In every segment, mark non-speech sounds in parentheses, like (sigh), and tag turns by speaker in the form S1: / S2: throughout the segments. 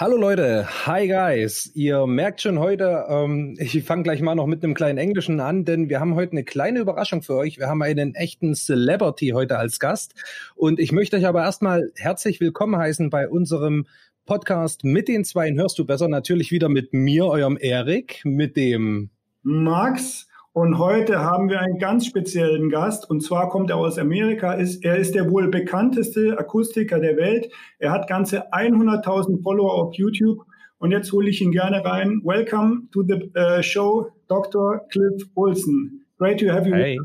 S1: Hallo Leute, hi guys. Ihr merkt schon heute, ähm, ich fange gleich mal noch mit einem kleinen Englischen an, denn wir haben heute eine kleine Überraschung für euch. Wir haben einen echten Celebrity heute als Gast und ich möchte euch aber erstmal herzlich willkommen heißen bei unserem Podcast mit den Zweien hörst du besser. Natürlich wieder mit mir, eurem Erik, mit dem
S2: Max und heute haben wir einen ganz speziellen Gast. Und zwar kommt er aus Amerika. Ist, er ist der wohl bekannteste Akustiker der Welt. Er hat ganze 100.000 Follower auf YouTube. Und jetzt hole ich ihn gerne rein. Welcome to the uh, show, Dr. Cliff Olson. Great to have you
S3: hey.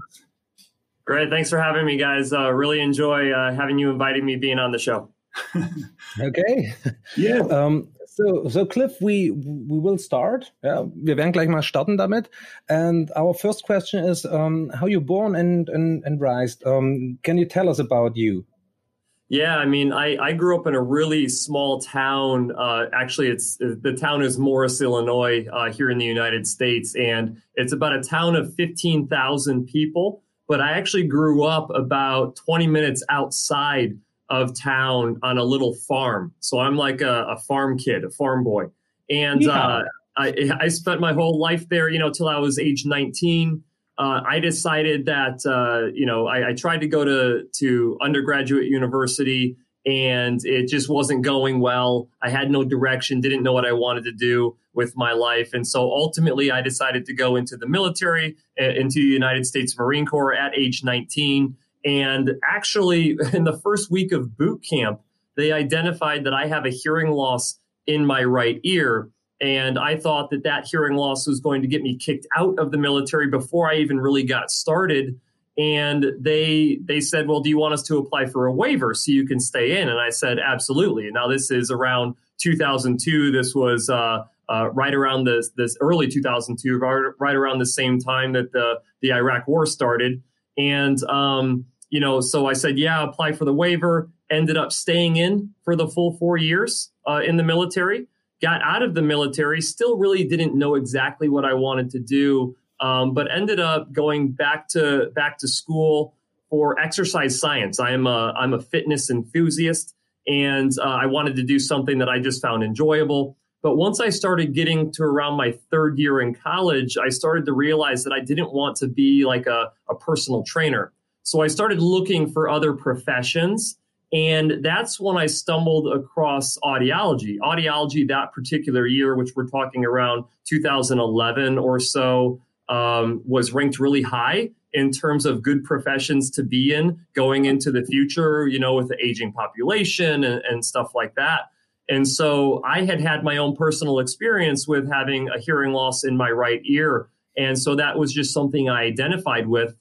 S3: Great. Thanks for having me, guys. Uh, really enjoy uh, having you inviting me being on the show. (laughs)
S1: okay.
S2: Yeah.
S1: Um, so, so Cliff, we we will start. Yeah, wir werden gleich mal starten damit. And our first question is, um, how you born and and, and raised? Um, can you tell us about you?
S3: Yeah, I mean, I, I grew up in a really small town. Uh, actually, it's the town is Morris, Illinois, uh, here in the United States, and it's about a town of fifteen thousand people. But I actually grew up about twenty minutes outside of town on a little farm. So I'm like a, a farm kid, a farm boy. And uh, I, I, spent my whole life there, you know, till I was age 19. Uh, I decided that, uh, you know, I, I, tried to go to, to undergraduate university and it just wasn't going well. I had no direction, didn't know what I wanted to do with my life. And so ultimately, I decided to go into the military, uh, into the United States Marine Corps at age 19. And actually, (laughs) in the first week of boot camp, they identified that I have a hearing loss in my right ear. And I thought that that hearing loss was going to get me kicked out of the military before I even really got started. And they they said, "Well, do you want us to apply for a waiver so you can stay in?" And I said, "Absolutely." Now this is around 2002. This was uh, uh, right around this this early 2002, right, right around the same time that the the Iraq War started. And um, you know, so I said, yeah, apply for the waiver. Ended up staying in for the full four years uh, in the military. Got out of the military. Still, really didn't know exactly what I wanted to do, um, but ended up going back to back to school for exercise science. I am a I'm a fitness enthusiast, and uh, I wanted to do something that I just found enjoyable. But once I started getting to around my third year in college, I started to realize that I didn't want to be like a, a personal trainer. So I started looking for other professions. And that's when I stumbled across audiology. Audiology that particular year, which we're talking around 2011 or so, um, was ranked really high in terms of good professions to be in going into the future, you know, with the aging population and, and stuff like that. And so I had had my own personal experience with having a hearing loss in my right ear. And so that was just something I identified with.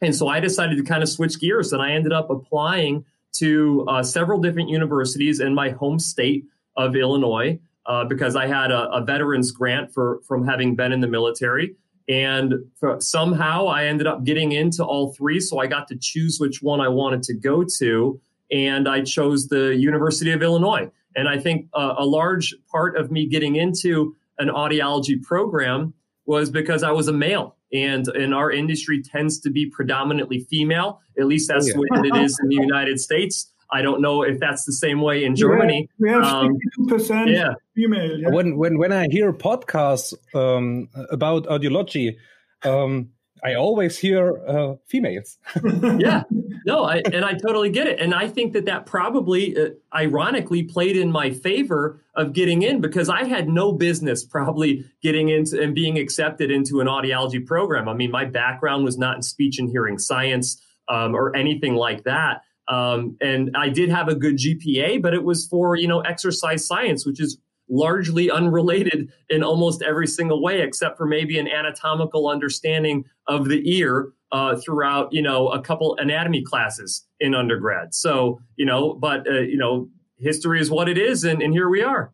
S3: And so I decided to kind of switch gears and I ended up applying to uh, several different universities in my home state of Illinois uh, because I had a, a, veterans grant for from having been in the military. And somehow I ended up getting into all three. So I got to choose which one I wanted to go to. And I chose the University of Illinois. And I think uh, a large part of me getting into an audiology program was because I was a male and in our industry tends to be predominantly female. At least that's oh, yeah. the way that it is in the United States. I don't know if that's the same way in Germany.
S2: We have um, percent yeah. female.
S1: Yeah. When when when I hear podcasts um, about audiology, um, I always hear uh, females. (laughs)
S3: yeah, no, I, (laughs) and I totally get it. And I think that that probably, uh, ironically, played in my favor of getting in because I had no business probably getting into and being accepted into an audiology program. I mean, my background was not in speech and hearing science um, or anything like that. Um, and I did have a good GPA, but it was for you know exercise science, which is largely unrelated in almost every single way, except for maybe an anatomical understanding of the ear uh, throughout, you know, a couple anatomy classes in undergrad. So, you know, but, uh, you know, history is what it is. And, and here we are.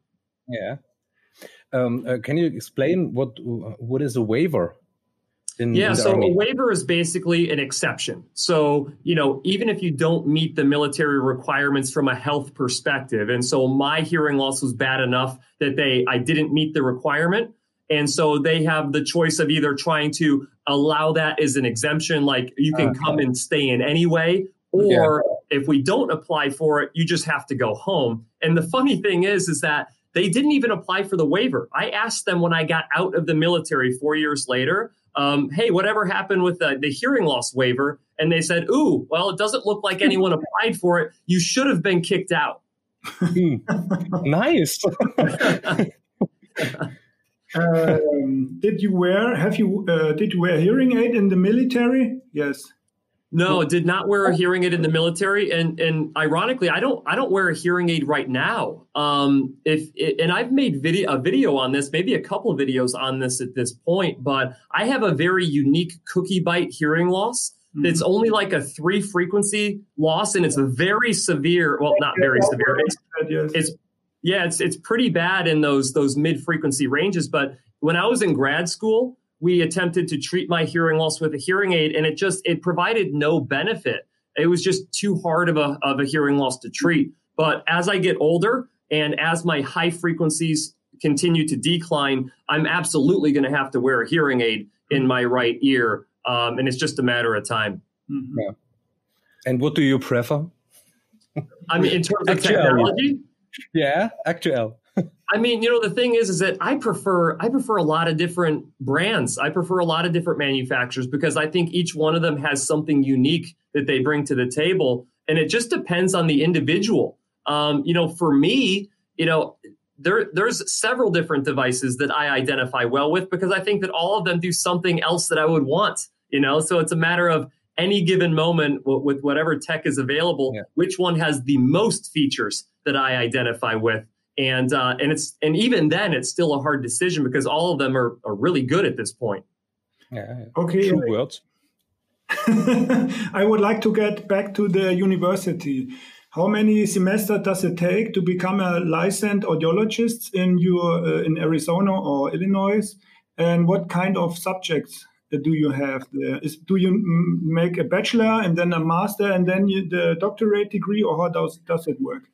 S1: Yeah. Um, uh, can you explain what what is a waiver?
S3: In, yeah, in so Army? a waiver is basically an exception. So, you know, even if you don't meet the military requirements from a health perspective, and so my hearing loss was bad enough that they I didn't meet the requirement, and so they have the choice of either trying to allow that as an exemption, like you can uh-huh. come and stay in anyway, or yeah. if we don't apply for it, you just have to go home. And the funny thing is, is that they didn't even apply for the waiver. I asked them when I got out of the military four years later, um, hey, whatever happened with the, the hearing loss waiver? And they said, ooh, well, it doesn't look like anyone (laughs) applied for it. You should have been kicked out.
S1: nice. (laughs)
S2: um, did you wear? Have you? Uh, did you wear hearing aid in the military? Yes.
S3: No, did not wear a hearing aid in the military, and and ironically, I don't I don't wear a hearing aid right now. Um, if and I've made video a video on this, maybe a couple of videos on this at this point, but I have a very unique cookie bite hearing loss. Mm-hmm. It's only like a three frequency loss, and it's very severe. Well, not very severe. It's, it's yeah, it's it's pretty bad in those those mid frequency ranges. But when I was in grad school, we attempted to treat my hearing loss with a hearing aid, and it just it provided no benefit. It was just too hard of a of a hearing loss to treat. But as I get older and as my high frequencies continue to decline, I'm absolutely going to have to wear a hearing aid in my right ear, um, and it's just a matter of time.
S1: Mm-hmm. Yeah. And what do you prefer?
S3: I mean, in terms of technology.
S1: Yeah, actual.
S3: I mean, you know, the thing is, is that I prefer I prefer a lot of different brands. I prefer a lot of different manufacturers because I think each one of them has something unique that they bring to the table, and it just depends on the individual. Um, you know, for me, you know, there there's several different devices that I identify well with because I think that all of them do something else that I would want. You know, so it's a matter of any given moment with whatever tech is available, yeah. which one has the most features that I identify with and uh, and it's and even then it's still a hard decision because all of them are, are really good at this point.
S1: Yeah. Okay. True words. (laughs)
S2: I would like to get back to the university. How many semesters does it take to become a licensed audiologist in your uh, in Arizona or Illinois? And what kind of subjects do you have there? Is do you make a bachelor and then a master and then you, the doctorate degree, or how does does it work?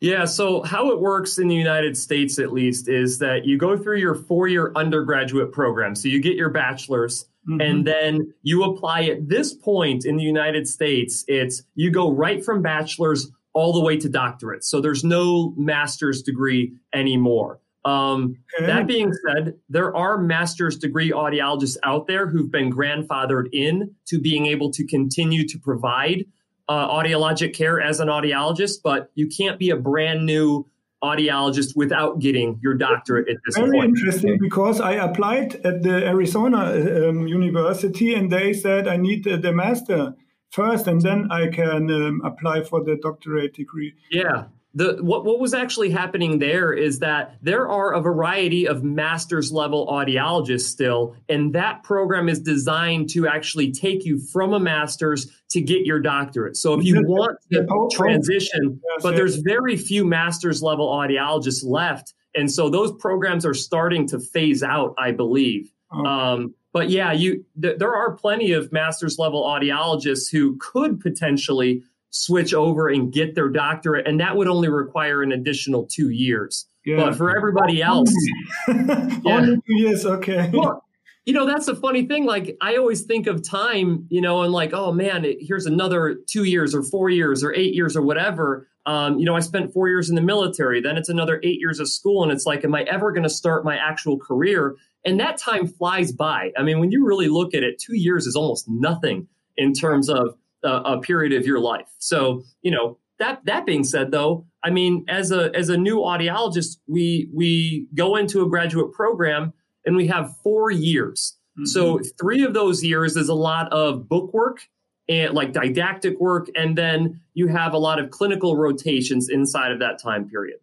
S3: Yeah, so how it works in the United States, at least, is that you go through your four year undergraduate program. So you get your bachelor's, mm-hmm. and then you apply at this point in the United States, it's you go right from bachelor's all the way to doctorate. So there's no master's degree anymore. Um, okay. That being said, there are master's degree audiologists out there who've been grandfathered in to being able to continue to provide uh, audiologic care as an audiologist, but you can't be a brand new audiologist without getting your doctorate at this
S2: Very
S3: point.
S2: interesting because I applied at the Arizona um, University and they said I need the, the master first and then I can um, apply for the doctorate degree.
S3: Yeah the what, what was actually happening there is that there are a variety of master's level audiologists still and that program is designed to actually take you from a master's to get your doctorate so if you want to transition but there's very few master's level audiologists left and so those programs are starting to phase out i believe oh. um, but yeah you th- there are plenty of master's level audiologists who could potentially switch over and get their doctorate, and that would only require an additional two years. Yeah. But for everybody else, (laughs)
S2: yeah. only two years, okay.
S3: Well, you know that's a funny thing. Like I always think of time, you know, and like, oh man, here's another two years or four years or eight years or whatever. Um, you know, I spent four years in the military, then it's another eight years of school, and it's like, am I ever going to start my actual career? And that time flies by. I mean, when you really look at it, two years is almost nothing in terms of a, a period of your life. So, you know, that that being said though, I mean, as a as a new audiologist, we we go into a graduate program and we have four years. Mm-hmm. So three of those years is a lot of book work and like didactic work, and then you have a lot of clinical rotations inside of that time period.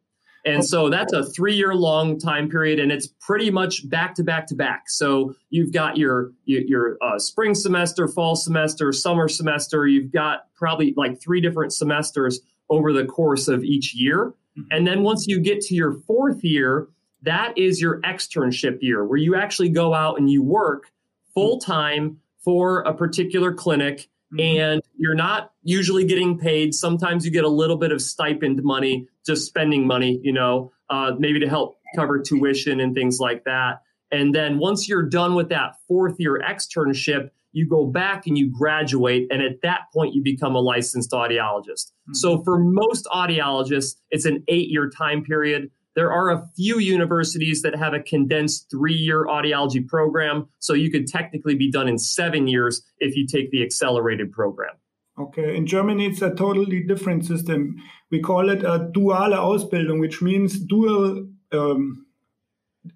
S3: And so that's a three year long time period, and it's pretty much back to back to back. So you've got your your, your uh, spring semester, fall semester, summer semester. You've got probably like three different semesters over the course of each year. Mm-hmm. And then once you get to your fourth year, that is your externship year where you actually go out and you work full time for a particular clinic mm-hmm. and you're not usually getting paid sometimes you get a little bit of stipend money just spending money you know uh, maybe to help cover tuition and things like that and then once you're done with that fourth year externship you go back and you graduate and at that point you become a licensed audiologist mm-hmm. so for most audiologists it's an eight year time period there are a few universities that have a condensed three year audiology program. So you could technically be done in seven years if you take the accelerated program.
S2: Okay, in Germany, it's a totally different system. We call it a duale Ausbildung, which means dual um,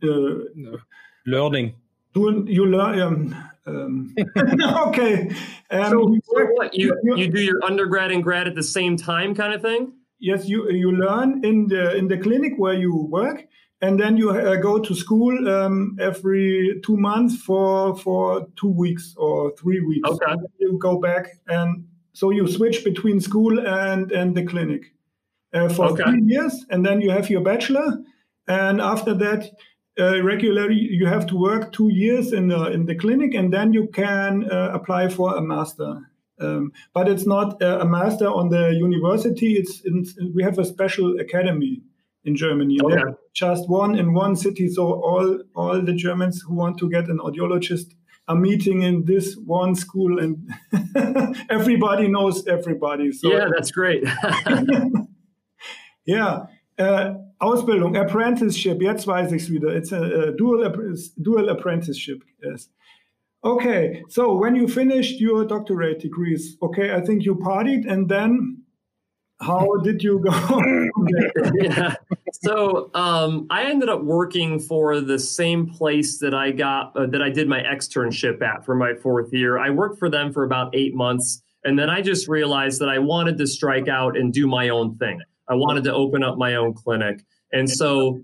S1: uh, learning.
S2: Do, you learn. Um, um, (laughs) okay.
S3: Um, so, so what, you, you do your undergrad and grad at the same time, kind of thing?
S2: Yes, you you learn in the in the clinic where you work, and then you uh, go to school um, every two months for for two weeks or three weeks.
S3: Okay.
S2: You go back, and so you switch between school and and the clinic uh, for okay. three years, and then you have your bachelor, and after that. Uh, regularly, you have to work two years in the in the clinic, and then you can uh, apply for a master. Um, but it's not a, master on the university. It's in, we have a special academy in Germany. Okay. just one in one city. So all all the Germans who want to get an audiologist are meeting in this one school, and (laughs) everybody knows everybody.
S3: So, yeah, that's great. (laughs)
S2: yeah. Uh, Ausbildung, Apprenticeship, jetzt weiß ich es wieder. It's a, a dual, dual apprenticeship, yes. Okay, so when you finished your doctorate degrees, okay, I think you partied, and then how (laughs) did you go?
S3: yeah. So um, I ended up working for the same place that I got uh, that I did my externship at for my fourth year. I worked for them for about eight months, and then I just realized that I wanted to strike out and do my own thing. I wanted to open up my own clinic, and so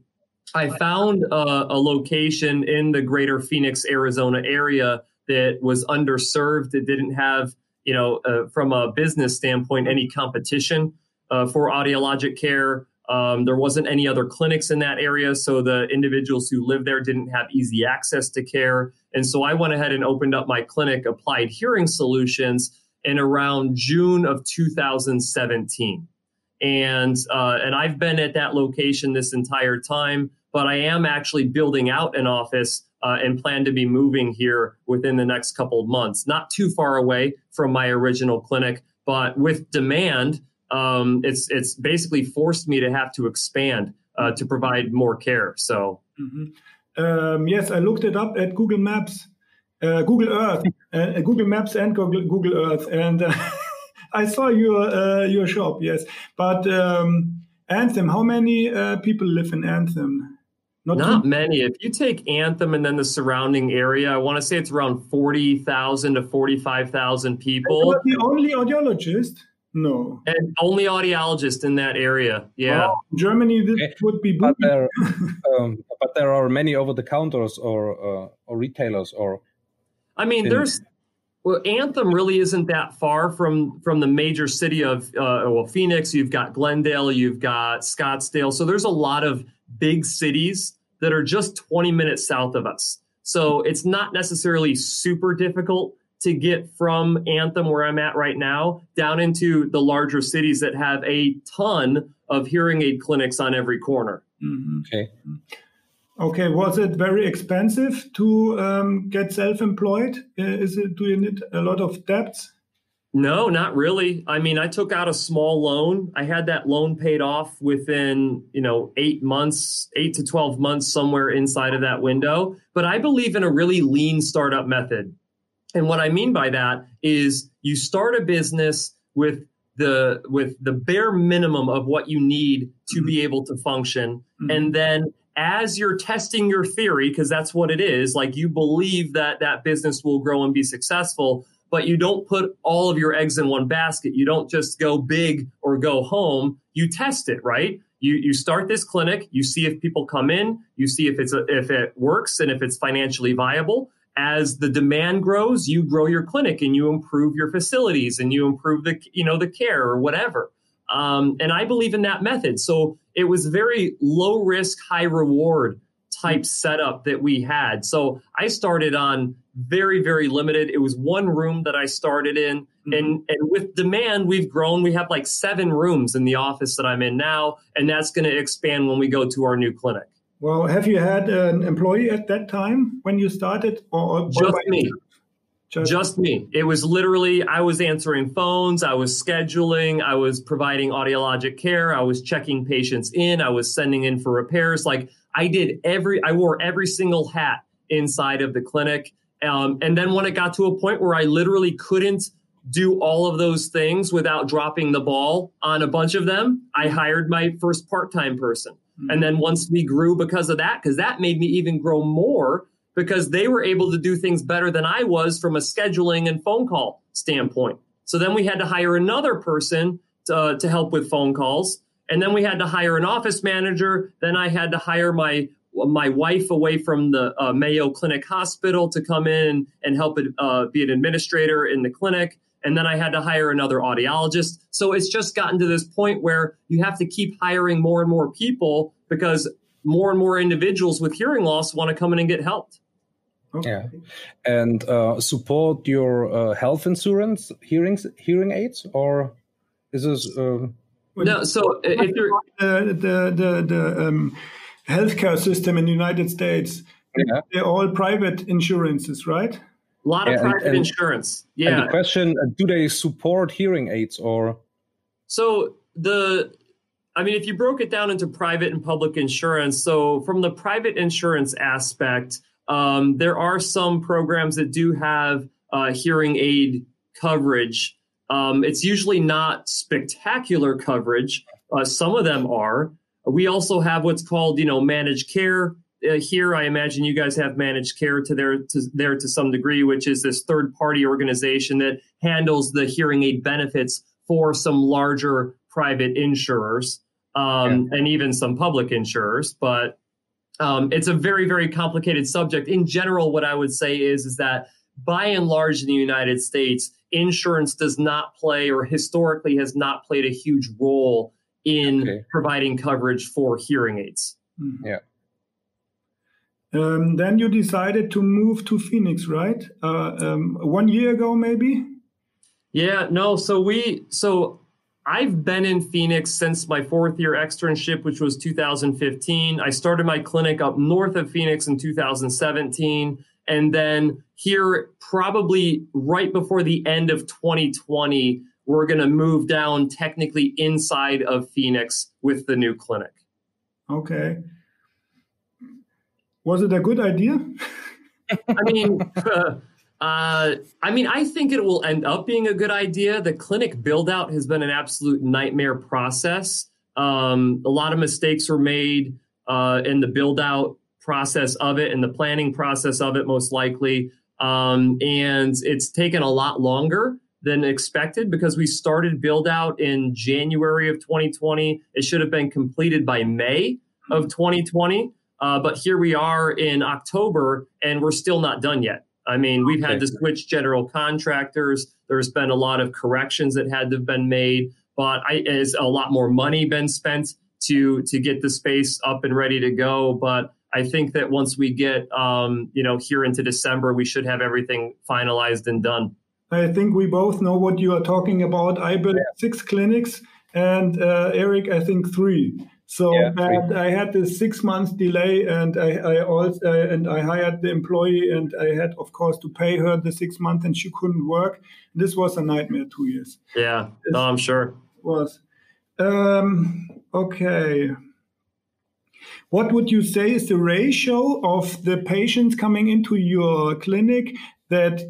S3: I found a, a, location in the greater Phoenix, Arizona area that was underserved, that didn't have, you know, uh, from a business standpoint, any competition uh, for audiologic care. Um, there wasn't any other clinics in that area, so the individuals who lived there didn't have easy access to care. And so I went ahead and opened up my clinic, Applied Hearing Solutions, in around June of 2017 and uh, and I've been at that location this entire time. But I am actually building out an office uh, and plan to be moving here within the next couple of months. Not too far away from my original clinic, but with demand, um, it's it's basically forced me to have to expand uh, to provide more care. So.
S2: Mm-hmm. Um, yes, I looked it up at Google Maps, uh, Google Earth, uh, Google Maps and Google, Google Earth, and (laughs) I saw your uh, your shop, yes. But um, Anthem, how many uh, people live in Anthem?
S3: Not, Not many. If you take Anthem and then the surrounding area, I want to say it's around forty thousand to forty-five thousand people.
S2: the only audiologist. No.
S3: And only audiologist in that area. Yeah. Well,
S2: Germany this would be
S1: but there, (laughs) um, but there are many over the counters or uh, or retailers or
S3: I mean, there's well, Anthem really isn't that far from from the major city of uh, well Phoenix. You've got Glendale, you've got Scottsdale. So there's a lot of big cities that are just 20 minutes south of us. So it's not necessarily super difficult to get from Anthem, where I'm at right now, down into the larger cities that have a ton of hearing aid clinics on every corner.
S1: Mm-hmm. Okay.
S2: Okay, was it very expensive to um, get self-employed? Uh, is it do you need a lot of debts?
S3: No, not really. I mean, I took out a small loan. I had that loan paid off within, you know, 8 months, 8 to 12 months somewhere inside of that window, but I believe in a really lean startup method. And what I mean by that is you start a business with the with the bare minimum of what you need to mm-hmm. be able to function mm-hmm. and then as you're testing your theory, because that's what it is, like you believe that that business will grow and be successful, but you don't put all of your eggs in one basket. You don't just go big or go home. You test it, right? You, you start this clinic, you see if people come in, you see if it's a, if it works and if it's financially viable. As the demand grows, you grow your clinic and you improve your facilities and you improve the you know the care or whatever. Um, and I believe in that method. So it was very low risk, high reward type setup that we had. So I started on very, very limited. It was one room that I started in. Mm-hmm. And, and with demand, we've grown. We have like seven rooms in the office that I'm in now, and that's going to expand when we go to our new clinic.
S2: Well, have you had an employee at that time when you started?
S3: Or, Just me. Just, Just me. It was literally, I was answering phones, I was scheduling, I was providing audiologic care, I was checking patients in, I was sending in for repairs. Like I did every, I wore every single hat inside of the clinic. Um, and then when it got to a point where I literally couldn't do all of those things without dropping the ball on a bunch of them, I hired my first part time person. Mm-hmm. And then once we grew because of that, because that made me even grow more because they were able to do things better than I was from a scheduling and phone call standpoint. So then we had to hire another person to, to help with phone calls. And then we had to hire an office manager. Then I had to hire my my wife away from the uh, Mayo Clinic Hospital to come in and help it, uh, be an administrator in the clinic. And then I had to hire another audiologist. So it's just gotten to this point where you have to keep hiring more and more people because more and more individuals with hearing loss want to come in and get helped.
S1: Okay. Yeah, and uh, support your uh, health insurance hearing hearing aids, or is this? Uh,
S3: no, so if you're
S2: the the the, the um, healthcare system in the United States, yeah. they're all private insurances, right?
S3: A lot of yeah, private and, and, insurance. Yeah.
S1: the question: uh, Do they support hearing aids or?
S3: So the I mean, if you broke it down into private and public insurance, so from the private insurance aspect, um, there are some programs that do have uh, hearing aid coverage. Um, it's usually not spectacular coverage. Uh, some of them are. We also have what's called, you know, managed care. Uh, here, I imagine you guys have managed care to there to there to some degree, which is this third party organization that handles the hearing aid benefits for some larger private insurers um, yeah. and even some public insurers. But um, it's a very, very complicated subject. In general, what I would say is, is that by and large in the United States, insurance does not play or historically has not played a huge role in okay. providing coverage for hearing aids.
S1: Mm-hmm. Yeah.
S2: Um, then you decided to move to Phoenix, right? Uh, um, one year ago, maybe.
S3: Yeah. No. So we. So I've been in Phoenix since my fourth year externship, which was 2015. I started my clinic up north of Phoenix in 2017. And then here, probably right before the end of 2020, we're going to move down technically inside of Phoenix with the new clinic.
S2: Okay. Was it a good idea?
S3: I mean, uh, (laughs) Uh, I mean, I think it will end up being a good idea. The clinic build out has been an absolute nightmare process. Um, a lot of mistakes were made uh, in the build out process of it and the planning process of it, most likely. Um, and it's taken a lot longer than expected because we started build out in January of 2020. It should have been completed by May of 2020. Uh, but here we are in October and we're still not done yet. I mean, we've had to switch general contractors. There's been a lot of corrections that had to have been made, but I, is a lot more money been spent to to get the space up and ready to go. But I think that once we get, um, you know, here into December, we should have everything finalized and done.
S2: I think we both know what you are talking about. I built six clinics, and uh, Erik, I think three. So yeah, I had this six months delay, and I, I also uh, and I hired the employee, and I had, of course, to pay her the six months, and she couldn't work. This was a nightmare. Two years.
S3: Yeah, no, I'm sure.
S2: Was um, okay. What would you say is the ratio of the patients coming into your clinic that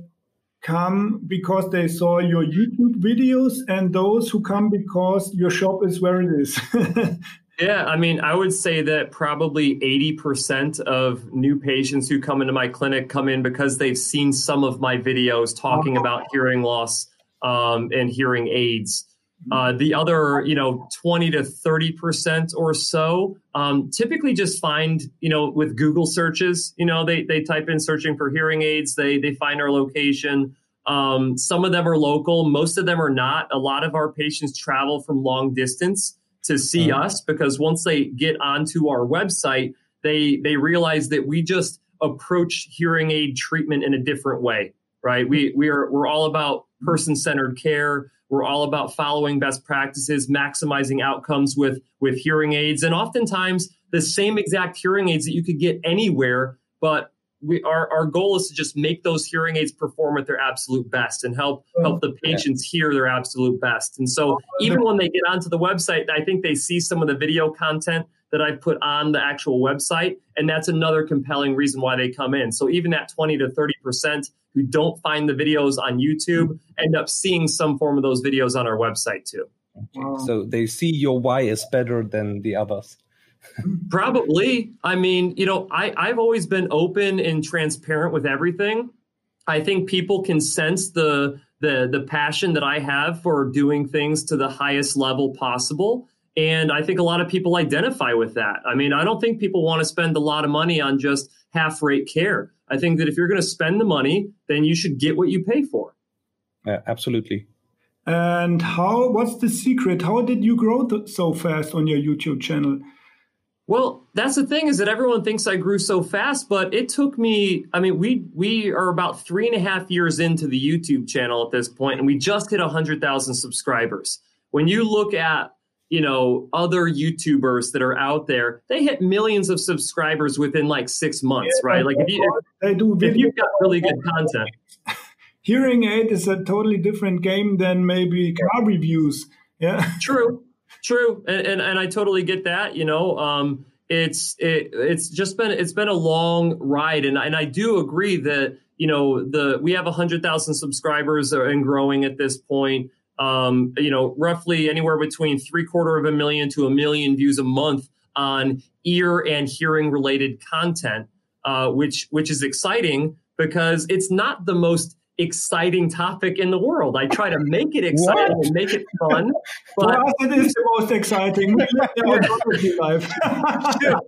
S2: come because they saw your YouTube videos and those who come because your shop is where it is? (laughs)
S3: Yeah, I mean, I would say that probably 80% of new patients who come into my clinic come in because they've seen some of my videos talking about hearing loss um, and hearing aids. Uh, the other, you know, 20 to 30% or so um, typically just find, you know, with Google searches, you know, they, they type in searching for hearing aids, they, they find our location. Um, some of them are local, most of them are not. A lot of our patients travel from long distance to see uh-huh. us because once they get onto our website, they they realize that we just approach hearing aid treatment in a different way, right? We we are we're all about person centered care. We're all about following best practices, maximizing outcomes with with hearing aids, and oftentimes the same exact hearing aids that you could get anywhere, but we our, our goal is to just make those hearing aids perform at their absolute best and help help the patients hear their absolute best. And so even when they get onto the website, I think they see some of the video content that I put on the actual website, and that's another compelling reason why they come in. So even that 20 to 30 percent who don't find the videos on YouTube end up seeing some form of those videos on our website too.
S1: Wow. So they see your why is better than the others. (laughs)
S3: Probably. I mean, you know, I, I've always been open and transparent with everything. I think people can sense the the the passion that I have for doing things to the highest level possible. And I think a lot of people identify with that. I mean, I don't think people want to spend a lot of money on just half rate care. I think that if you're going to spend the money, then you should get what you pay for.
S1: Yeah, absolutely.
S2: And how? What's the secret? How did you grow so fast on your YouTube channel?
S3: Well, that's the thing is that everyone thinks I grew so fast, but it took me. I mean, we we are about three and a half years into the YouTube channel at this point, and we just hit hundred thousand subscribers. When you look at you know other YouTubers that are out there, they hit millions of subscribers within like six months, yeah, right? Like if you they do if you've got really good content.
S2: Hearing aid is a totally different game than maybe car reviews. Yeah,
S3: true. (laughs) True, and, and, and I totally get that. You know, um, it's it, it's just been it's been a long ride, and and I do agree that you know the we have hundred thousand subscribers and growing at this point. Um, you know, roughly anywhere between three quarter of a million to a million views a month on ear and hearing related content, uh, which which is exciting because it's not the most exciting topic in the world. I try to make it exciting what? and make it fun. (laughs)
S2: But For us, it is the most exciting. (laughs)
S1: life. (laughs)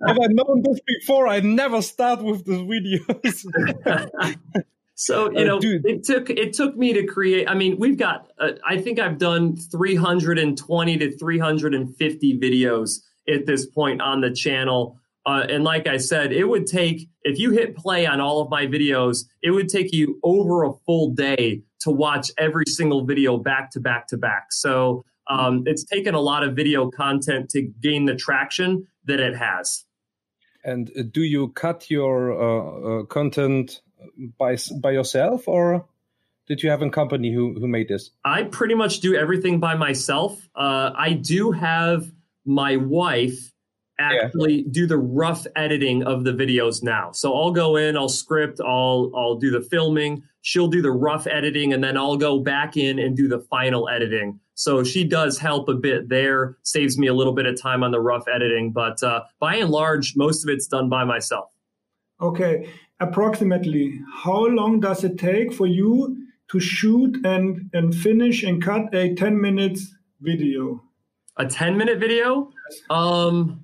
S1: If I'd known this before, I'd never start with the videos.
S3: So you uh, know, uh, it took it took me to create. I mean, we've got. Uh, I think I've done 320 to 350 videos at this point on the channel. Uh, and like I said, it would take, if you hit play on all of my videos, it would take you over a full day to watch every single video back to back to back. So um, it's taken a lot of video content to gain the traction that it has.
S1: And uh, do you cut your uh, uh, content by by yourself, or did you have a company who who made this?
S3: I pretty much do everything by myself. Uh, I do have my wife actually yeah. do the rough editing of the videos now. So I'll go in, I'll script, I'll I'll do the filming, she'll do the rough editing and then I'll go back in and do the final editing. So she does help a bit there, saves me a little bit of time on the rough editing, but uh, by and large most of it's done by myself.
S2: Okay, approximately how long does it take for you to shoot and and finish and cut a 10 minutes video?
S3: A 10 minute video? Um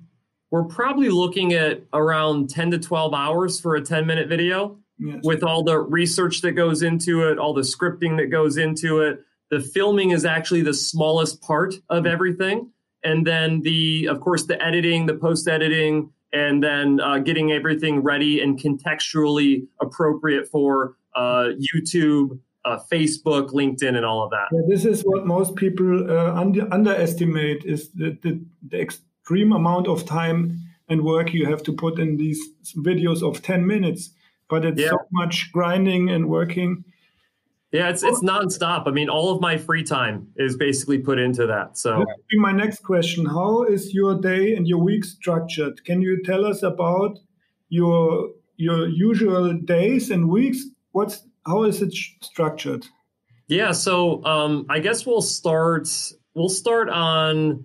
S3: we're probably looking at around 10 to 12 hours for a 10 minute video yes. with all the research that goes into it, all the scripting that goes into it. The filming is actually the smallest part of everything. And then the, of course, the editing, the post editing, and then uh, getting everything ready and contextually appropriate for uh, YouTube, uh, Facebook, LinkedIn, and all of that.
S2: Yeah, this is what most people uh, under, underestimate is the, the, the extreme amount of time and work you have to put in these videos of 10 minutes but it's yeah. so much grinding and working
S3: yeah it's it's nonstop. I mean all of my free time is basically put into that so.
S2: My next question. How is your day and your week structured? Can you tell us about your your usual days and weeks? What's how is it structured?
S3: Yeah so um i guess we'll start we'll start on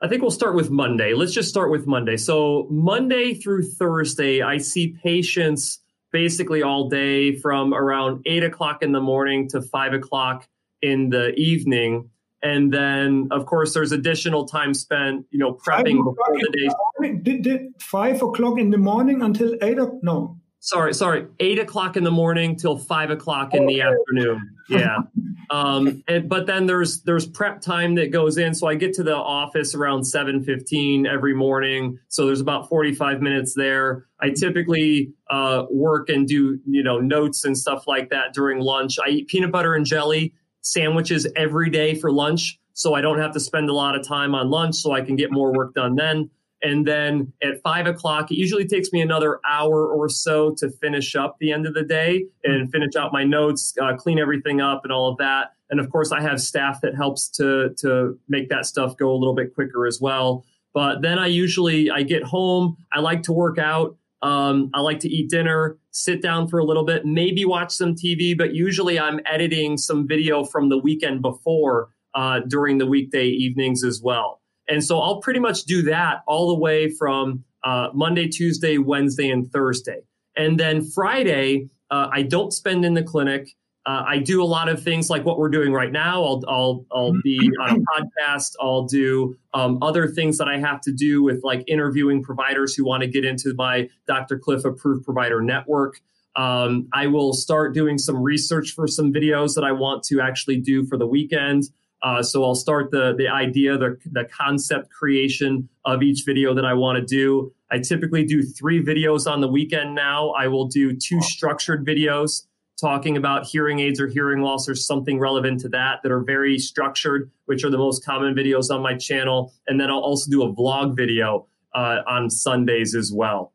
S3: I think we'll start with Monday. Let's just start with Monday. So, Monday through Thursday, I see patients basically all day from around eight o'clock in the morning to five o'clock in the evening. And then, of course, there's additional time spent, you know, prepping before the day.
S2: Did, did five o'clock in the morning until eight o'clock? No.
S3: Sorry, sorry, eight o'clock in the morning till five o'clock in the afternoon. Yeah. (laughs) Um, and, but then there's there's prep time that goes in. So I get to the office around seven fifteen every morning. So there's about forty five minutes there. I typically uh, work and do you know notes and stuff like that during lunch. I eat peanut butter and jelly sandwiches every day for lunch, so I don't have to spend a lot of time on lunch. So I can get more work done then. And then at five o'clock, it usually takes me another hour or so to finish up the end of the day and finish out my notes, uh, clean everything up, and all of that. And of course, I have staff that helps to to make that stuff go a little bit quicker as well. But then I usually I get home. I like to work out. Um, I like to eat dinner, sit down for a little bit, maybe watch some TV. But usually, I'm editing some video from the weekend before uh, during the weekday evenings as well. And so I'll pretty much do that all the way from uh, Monday, Tuesday, Wednesday, and Thursday. And then Friday, uh, I don't spend in the clinic. Uh, I do a lot of things like what we're doing right now. I'll I'll I'll be on a podcast. I'll do um, other things that I have to do with like interviewing providers who want to get into my Dr. Cliff approved provider network. Um, I will start doing some research for some videos that I want to actually do for the weekend. Uh, so I'll start the the idea, the the concept creation of each video that I want to do. I typically do three videos on the weekend now. I will do two structured videos talking about hearing aids or hearing loss or something relevant to that that are very structured, which are the most common videos on my channel. And then I'll also do a vlog video uh, on Sundays as well.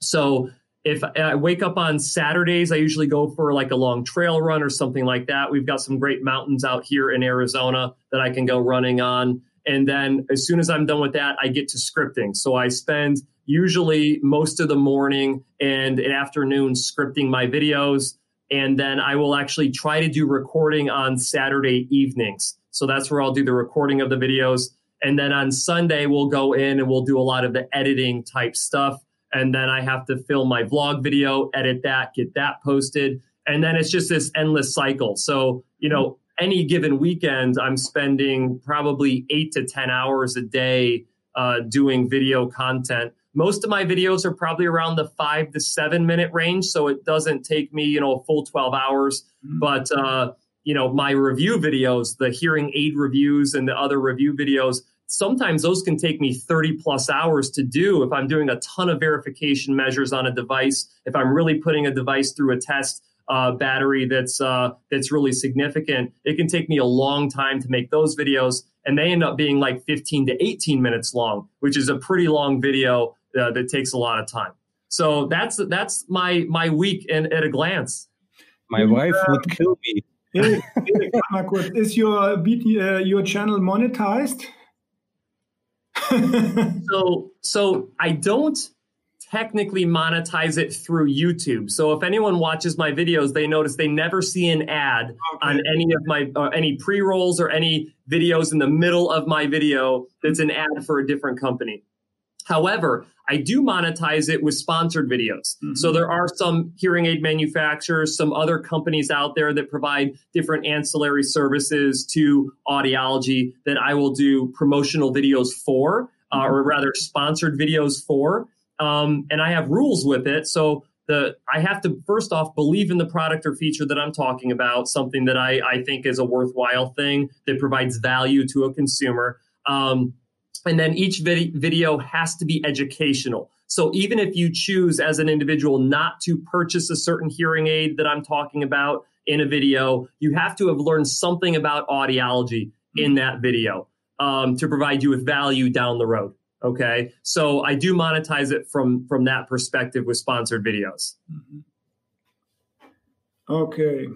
S3: So if I wake up on Saturdays, I usually go for like a long trail run or something like that. We've got some great mountains out here in Arizona that I can go running on. And then as soon as I'm done with that, I get to scripting. So I spend usually most of the morning and afternoon scripting my videos. And then I will actually try to do recording on Saturday evenings. So that's where I'll do the recording of the videos. And then on Sunday, we'll go in and we'll do a lot of the editing type stuff and then I have to film my vlog video, edit that, get that posted. And then it's just this endless cycle. So, you know, any given weekend, I'm spending probably eight to 10 hours a day uh, doing video content. Most of my videos are probably around the five to seven minute range. So it doesn't take me, you know, a full 12 hours. Mm-hmm. But, uh, you know, my review videos, the hearing aid reviews and the other review videos, sometimes those can take me 30 plus hours to do if I'm doing a ton of verification measures on a device, if I'm really putting a device through a test uh, battery that's uh, that's really significant. It can take me a long time to make those videos, and they end up being like 15 to 18 minutes long, which is a pretty long video uh, that takes a lot of time. So that's that's my my week in, at a glance.
S1: My wife would kill me.
S2: is your BT, uh, your channel monetized? (laughs)
S3: so so I don't technically monetize it through YouTube. So if anyone watches my videos, they notice they never see an ad okay. on any of my uh, any pre-rolls or any videos in the middle of my video that's an ad for a different company. However, I do monetize it with sponsored videos. Mm-hmm. So there are some hearing aid manufacturers, some other companies out there that provide different ancillary services to audiology that I will do promotional videos for, uh, or rather sponsored videos for. Um, and I have rules with it. So the I have to first off believe in the product or feature that I'm talking about, something that I, I think is a worthwhile thing that provides value to a consumer. Um, and then each vid- video has to be educational. So even if you choose as an individual not to purchase a certain hearing aid that I'm talking about in a video, you have to have learned something about audiology in that video um, to provide you with value down the road. Okay, so I do monetize it from from that perspective with sponsored videos.
S2: Mm-hmm. Okay.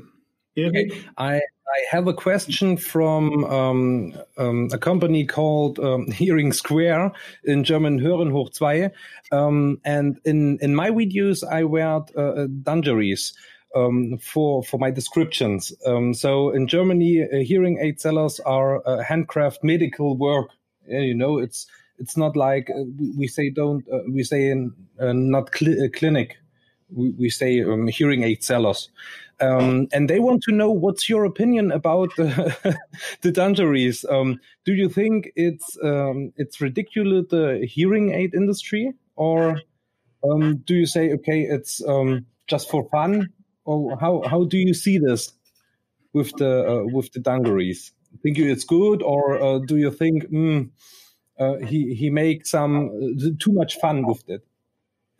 S1: Okay. I I have a question from um, um, a company called um, (laughs) Hearing Square in German Hören hoch 2. Um, and in, in my videos, I wear uh, dungarees um, for, for my descriptions. Um, so in Germany, uh, hearing aid sellers are uh, handcraft medical work. Yeah, you know, it's it's not like uh, we say don't uh, we say in, uh, not cl clinic we, we say hearing aid sellers um, and they want to know what's your opinion about the, (laughs) the dungarees. Um, do you think it's um, it's ridiculous the hearing aid industry, or um, do you say okay, it's um, just for fun, or how how do you see this with the uh, with the dungarees? Think you it's good, or uh, do you think mm, uh, he he makes some uh, too much fun with it?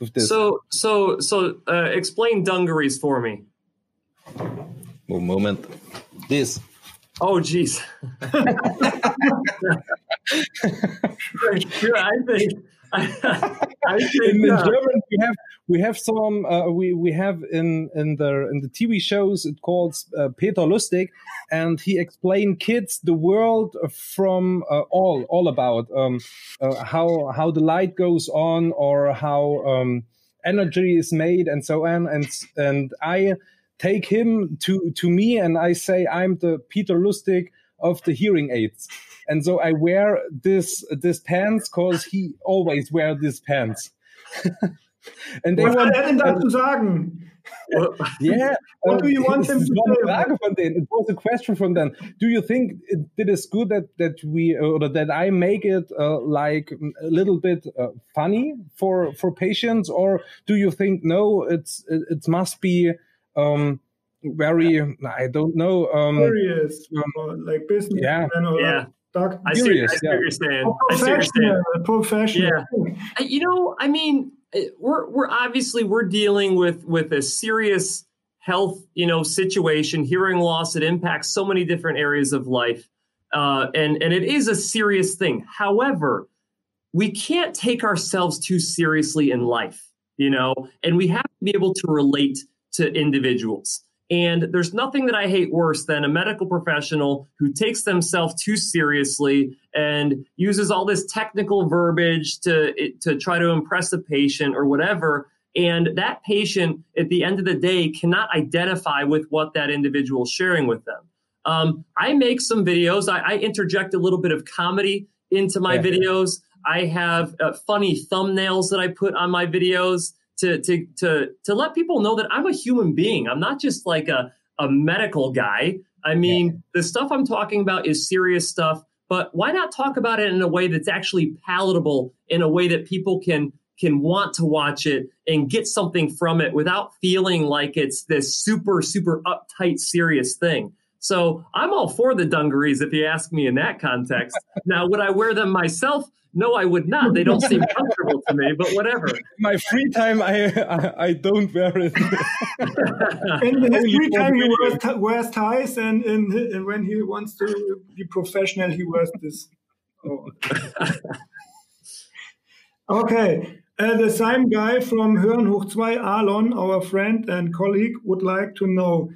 S1: With this.
S3: So so so uh, explain dungarees for me.
S1: One moment. This.
S3: Oh, geez. (laughs) I think. I, think
S1: in, uh, German we have we have some uh, we we have in in the in the TV shows it calls uh, Peter Lustig, and he explained kids the world from uh, all all about um, uh, how how the light goes on or how um, energy is made and so on. And and I take him to to me and I say I'm the Peter Lustig of the hearing aids and so I wear this this pants because he always wear these pants. (laughs)
S2: and they Was want, hat denn dazu sagen? (laughs)
S1: yeah.
S2: What do you want them to
S1: say? Denen. It was a question from them. Do you think it, it is good that that we or that I make it uh, like a little bit uh, funny for for patients, or do you think no? It's it, it must be. Um, very I don't know um
S2: serious um, like business
S3: yeah yeah
S2: Doc,
S3: I see, I see yeah. what you're saying.
S2: Professional, professional.
S3: Yeah. You know, I mean, eh, we're we're obviously we're dealing with with a serious health, you know, situation, hearing loss. It impacts so many different areas of life, uh, and and it is a serious thing. However, we can't take ourselves too seriously in life, you know, and we have to be able to relate to individuals. And there's nothing that I hate worse than a medical professional who takes themselves too seriously and uses all this technical verbiage to, to try to impress a patient or whatever. And that patient, at the end of the day, cannot identify with what that individual is sharing with them. Um, I make some videos. I, I, interject a little bit of comedy into my yeah. videos. I have uh, funny thumbnails that I put on my videos to to to to let people know that I'm a human being. I'm not just like a a medical guy. I mean, yeah. the stuff I'm talking about is serious stuff, but why not talk about it in a way that's actually palatable, in a way that people can can want to watch it and get something from it without feeling like it's this super super uptight serious thing. So I'm all for the dungarees if you ask me in that context. (laughs) now, would I wear them myself? No, I would not. They don't seem comfortable to me, but whatever. (laughs)
S1: My free time, I I, I don't wear it. (laughs)
S2: in his free time, he wears, wears ties, and, and, and when he wants to be professional, he wears this. Oh. okay. Uh, the same guy from Hören hoch 2, Alon, our friend and colleague, would like to know,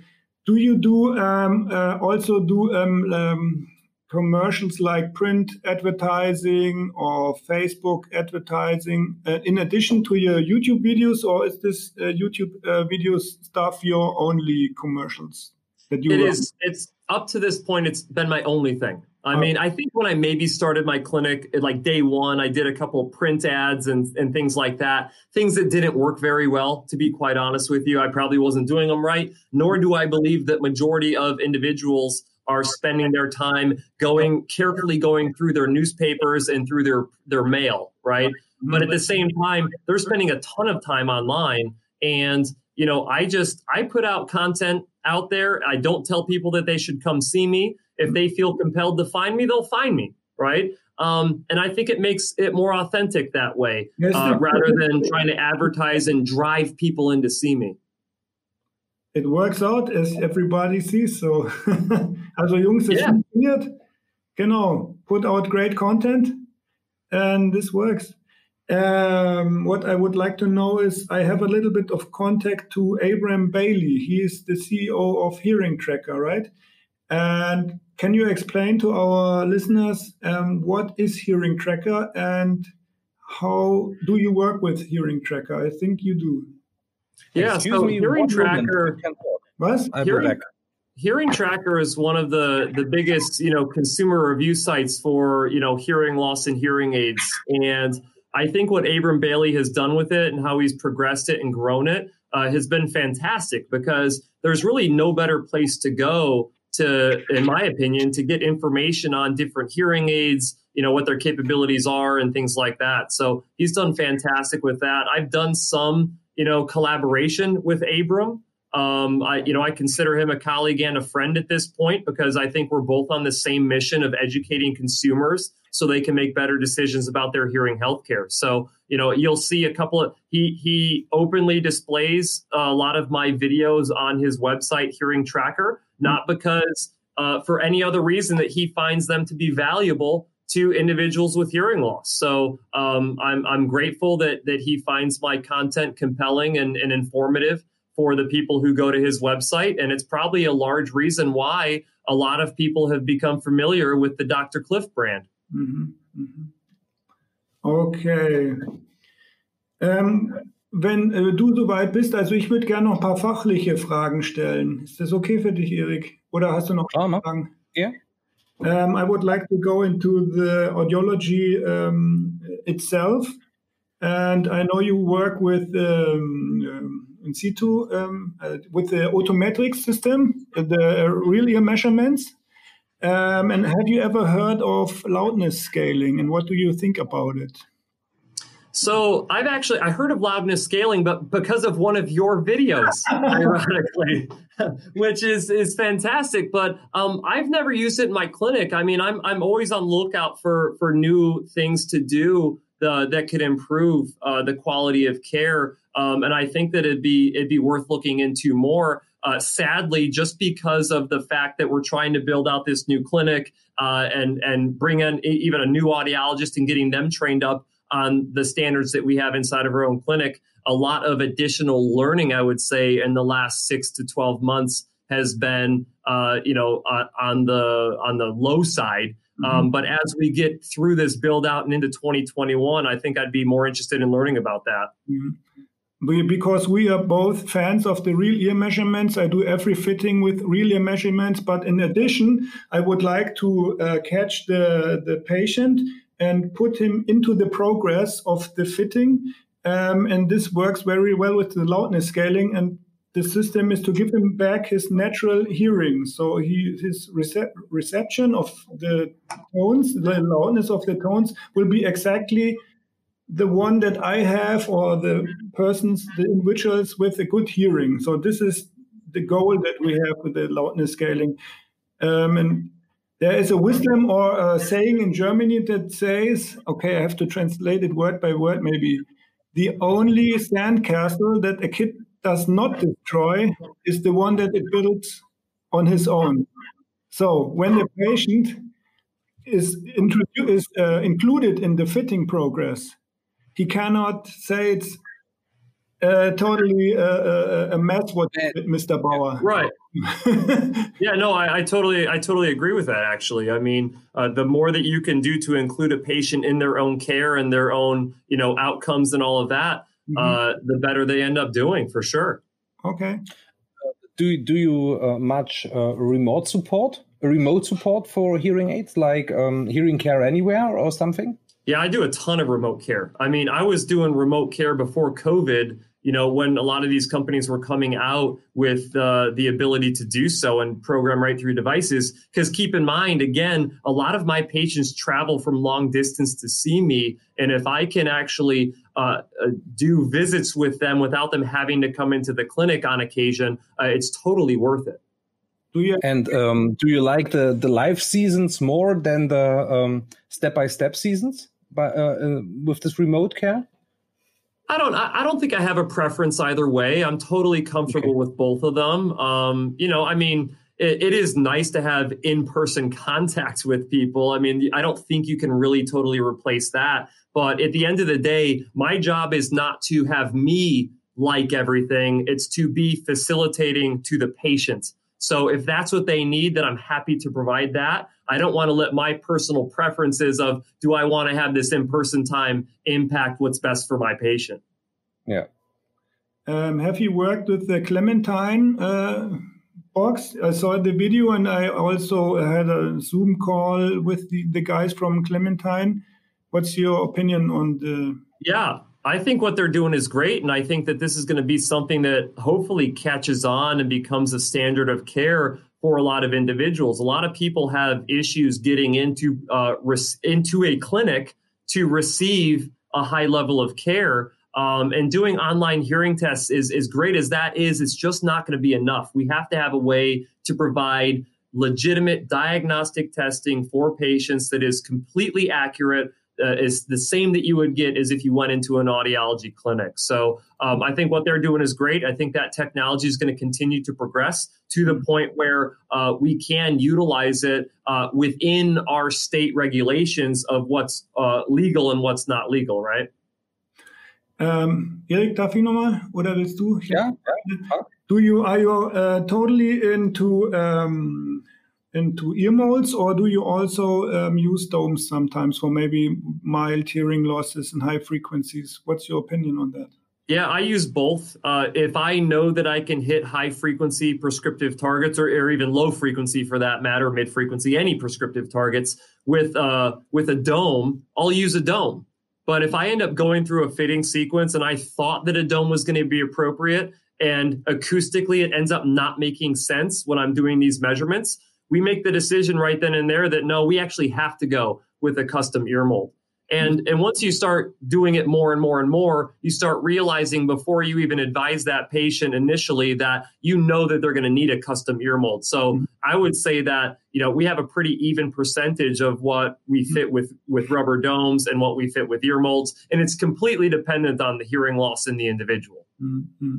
S2: do you do um, uh, also do um, um, commercials like print advertising or Facebook advertising uh, in addition to your YouTube videos, or is this uh, YouTube uh, video stuff your only commercials
S3: that you? It is. It's up to this point. It's been my only thing. I mean, I think when I maybe started my clinic, like day one, I did a couple print ads and, and things like that. Things that didn't work very well, to be quite honest with you. I probably wasn't doing them right, nor do I believe that majority of individuals are spending their time going carefully going through their newspapers and through their their mail, right? But at the same time, they're spending a ton of time online and you know, I just I put out content out there. I don't tell people that they should come see me. If they feel compelled to find me, they'll find me, right? Um, and I think it makes it more authentic that way, uh, rather than trying to advertise and drive people in to see me.
S2: It works out, as everybody sees. So, (laughs) also Jungs, es yeah. funktioniert. Genau, put out great content, and this works. Um, what I would like to know is I have a little bit of contact to Abram Bailey. He is the CEO of Hearing Tracker, right? And can you explain to our listeners um, what is Hearing Tracker and how do you work with Hearing Tracker? I think you do.
S3: Yeah, Excuse so me, hearing tracker.
S2: What?
S3: Hearing, hearing tracker is one of the the biggest you know consumer review sites for you know hearing loss and hearing aids, and I think what Abram Bailey has done with it and how he's progressed it and grown it uh, has been fantastic because there's really no better place to go to, in my opinion, to get information on different hearing aids, you know, what their capabilities are and things like that. So he's done fantastic with that. I've done some, you know, collaboration with Abram. Um, I, you know, I consider him a colleague and a friend at this point because I think we're both on the same mission of educating consumers so they can make better decisions about their hearing healthcare. So, you know, you'll see a couple of he he openly displays a lot of my videos on his website, Hearing Tracker, not because uh, for any other reason that he finds them to be valuable to individuals with hearing loss. So um, I'm I'm grateful that that he finds my content compelling and, and informative for the people who go to his website. And it's probably a large reason why a lot of people have become familiar with the Dr. Cliff brand. Mhm, mhm.
S2: Okay. Ähm, wenn äh, du soweit bist, also ich würde gerne noch ein paar fachliche Fragen stellen. Ist das okay für dich, Erik? Oder hast du noch
S1: Klar, Fragen? Ja.
S2: Um, I would like to go into the audiology um, itself. And I know you work with um, in situ um, uh, with the Otometrics system, the real ear measurements. Um, and have you ever heard of loudness scaling and what do you think about it?
S3: So I've actually I heard of loudness scaling, but because of one of your videos, (laughs) ironically, (laughs) which is is fantastic. But um, I've never used it in my clinic. I mean, I'm I'm always on lookout for for new things to do the, that could improve uh, the quality of care. Um, and I think that it'd be it'd be worth looking into more. Uh, sadly, just because of the fact that we're trying to build out this new clinic uh, and and bring in even a new audiologist and getting them trained up on the standards that we have inside of our own clinic, a lot of additional learning, I would say, in the last six to twelve months has been, uh, you know, uh, on the on the low side. Um, mm-hmm. Um, but as we get through this build out and into 2021, I think I'd be more interested in learning about that.
S2: Mm-hmm. We, because we are both fans of the real ear measurements. I do every fitting with real ear measurements. But in addition, I would like to uh, catch the, the patient and put him into the progress of the fitting. Um, and this works very well with the loudness scaling. And the system is to give him back his natural hearing. So he, his rece- reception of the tones, the loudness of the tones, will be exactly the one that I have, or the persons, the individuals with a good hearing. So this is the goal that we have with the loudness scaling. Um, and there is a wisdom or a saying in Germany that says, okay, I have to translate it word by word, maybe. The only sandcastle that a kid does not destroy is the one that it builds on his own. So when the patient is, is uh, included in the fitting progress, he cannot say it's uh, totally uh, a mess what Mr. Bauer.
S3: Right. (laughs) yeah, no, I, I, totally, I totally agree with that. Actually, I mean, uh, the more that you can do to include a patient in their own care and their own, you know, outcomes and all of that, mm-hmm. uh, the better they end up doing for sure.
S2: Okay.
S1: do do you uh, much uh, remote support, remote support for hearing aids, like um, hearing care anywhere or something?
S3: Yeah, I do a ton of remote care. I mean, I was doing remote care before COVID you know, when a lot of these companies were coming out with uh, the ability to do so and program right through devices. Because keep in mind, again, a lot of my patients travel from long distance to see me. And if I can actually uh, uh, do visits with them without them having to come into the clinic on occasion, uh, it's totally worth it.
S1: Do you and um, do you like the the live seasons more than the step by step seasons by, uh, uh, with this remote care?
S3: I don't. I don't think I have a preference either way. I'm totally comfortable okay. with both of them. Um, you know, I mean, it, it is nice to have in-person (laughs) contact with people. I mean, I don't think you can really totally replace that. But at the end of the day, my job is not to have me like everything. It's to be facilitating to the patient. So if that's what they need, then I'm happy to provide that. I don't want to let my personal preferences of do I want to have this in person time impact what's best for my patient.
S1: Yeah.
S2: Um, have you worked with the Clementine uh, box? I saw the video and I also had a Zoom call with the, the guys from Clementine. What's your opinion on the?
S3: Yeah, I think what they're doing is great. And I think that this is going to be something that hopefully catches on and becomes a standard of care for a lot of individuals. A lot of people have issues getting into uh, into a clinic to receive a high level of care. Um, and doing online hearing tests is as great as that is, it's just not going to be enough. We have to have a way to provide legitimate diagnostic testing for patients that is completely accurate uh, is the same that you would get as if you went into an audiology clinic. So um, I think what they're doing is great. I think that technology is going to continue to progress to the point where uh, we can utilize it uh, within our state regulations of what's uh, legal and what's not legal, right?
S2: Um, Erik, darf ich nochmal? Oder willst du?
S1: Ja.
S2: Do you are you uh, totally into um, into ear molds, or do you also um, use domes sometimes for maybe mild hearing losses and high frequencies? What's your opinion on that?
S3: Yeah, I use both. Uh, if I know that I can hit high frequency prescriptive targets, or, or even low frequency for that matter, mid frequency, any prescriptive targets with uh, with a dome, I'll use a dome. But if I end up going through a fitting sequence and I thought that a dome was going to be appropriate, and acoustically it ends up not making sense when I'm doing these measurements, we make the decision right then and there that no, we actually have to go with a custom ear mold. And and once you start doing it more and more and more, you start realizing before you even advise that patient initially that you know that they're going to need a custom ear mold. So mm-hmm. I would say that you know we have a pretty even percentage of what we mm-hmm. fit with with rubber domes and what we fit with ear molds, and it's completely dependent on the hearing loss in the individual. Mm-hmm.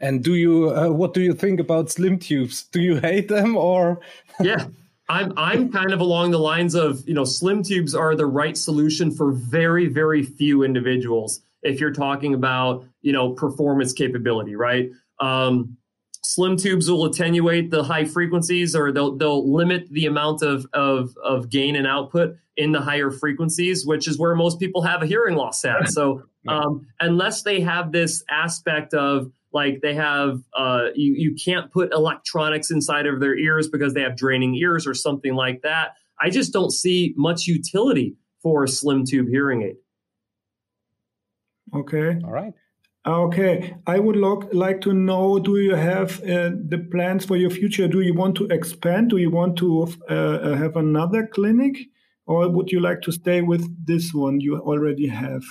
S1: And do you, uh, what do you think about slim tubes? Do you hate them or? (laughs)
S3: yeah, I'm I'm kind of along the lines of you know slim tubes are the right solution for very very few individuals. If you're talking about you know performance capability, right? Um, slim tubes will attenuate the high frequencies or they'll they'll limit the amount of, of of gain and output in the higher frequencies which is where most people have a hearing loss at so (laughs) um, unless they have this aspect of like they have uh, you, you can't put electronics inside of their ears because they have draining ears or something like that. I just don't see much utility for a slim tube hearing aid.
S2: Okay.
S1: All right.
S2: Okay. I would lo- like to know do you have uh, the plans for your future? Do you want to expand? Do you want to uh, uh have another clinic? Or would you like to stay with this one you already have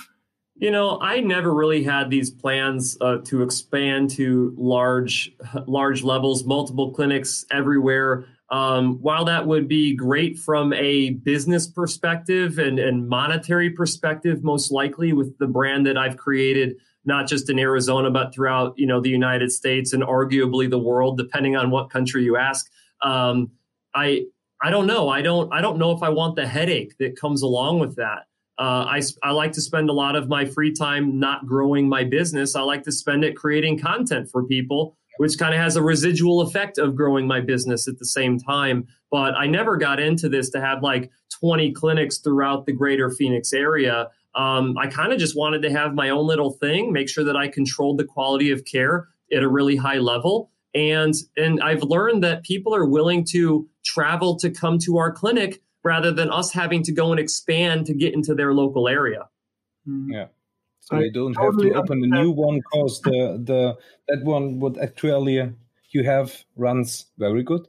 S3: you know, I never really had these plans uh, to expand to large, large levels, multiple clinics everywhere. Um, while that would be great from a business perspective and, and monetary perspective, most likely with the brand that I've created, not just in Arizona but throughout you know the United States and arguably the world, depending on what country you ask. Um, I I don't know. I don't I don't know if I want the headache that comes along with that. Uh, I, I like to spend a lot of my free time not growing my business. I like to spend it creating content for people, which kind of has a residual effect of growing my business at the same time. But I never got into this to have like 20 clinics throughout the greater Phoenix area. Um, I kind of just wanted to have my own little thing, make sure that I controlled the quality of care at a really high level. And, and I've learned that people are willing to travel to come to our clinic rather than us having to go and expand to get into their local area.
S1: Hmm. Yeah. So I don't totally have to open a new one because the, the that one would actually you have runs very good.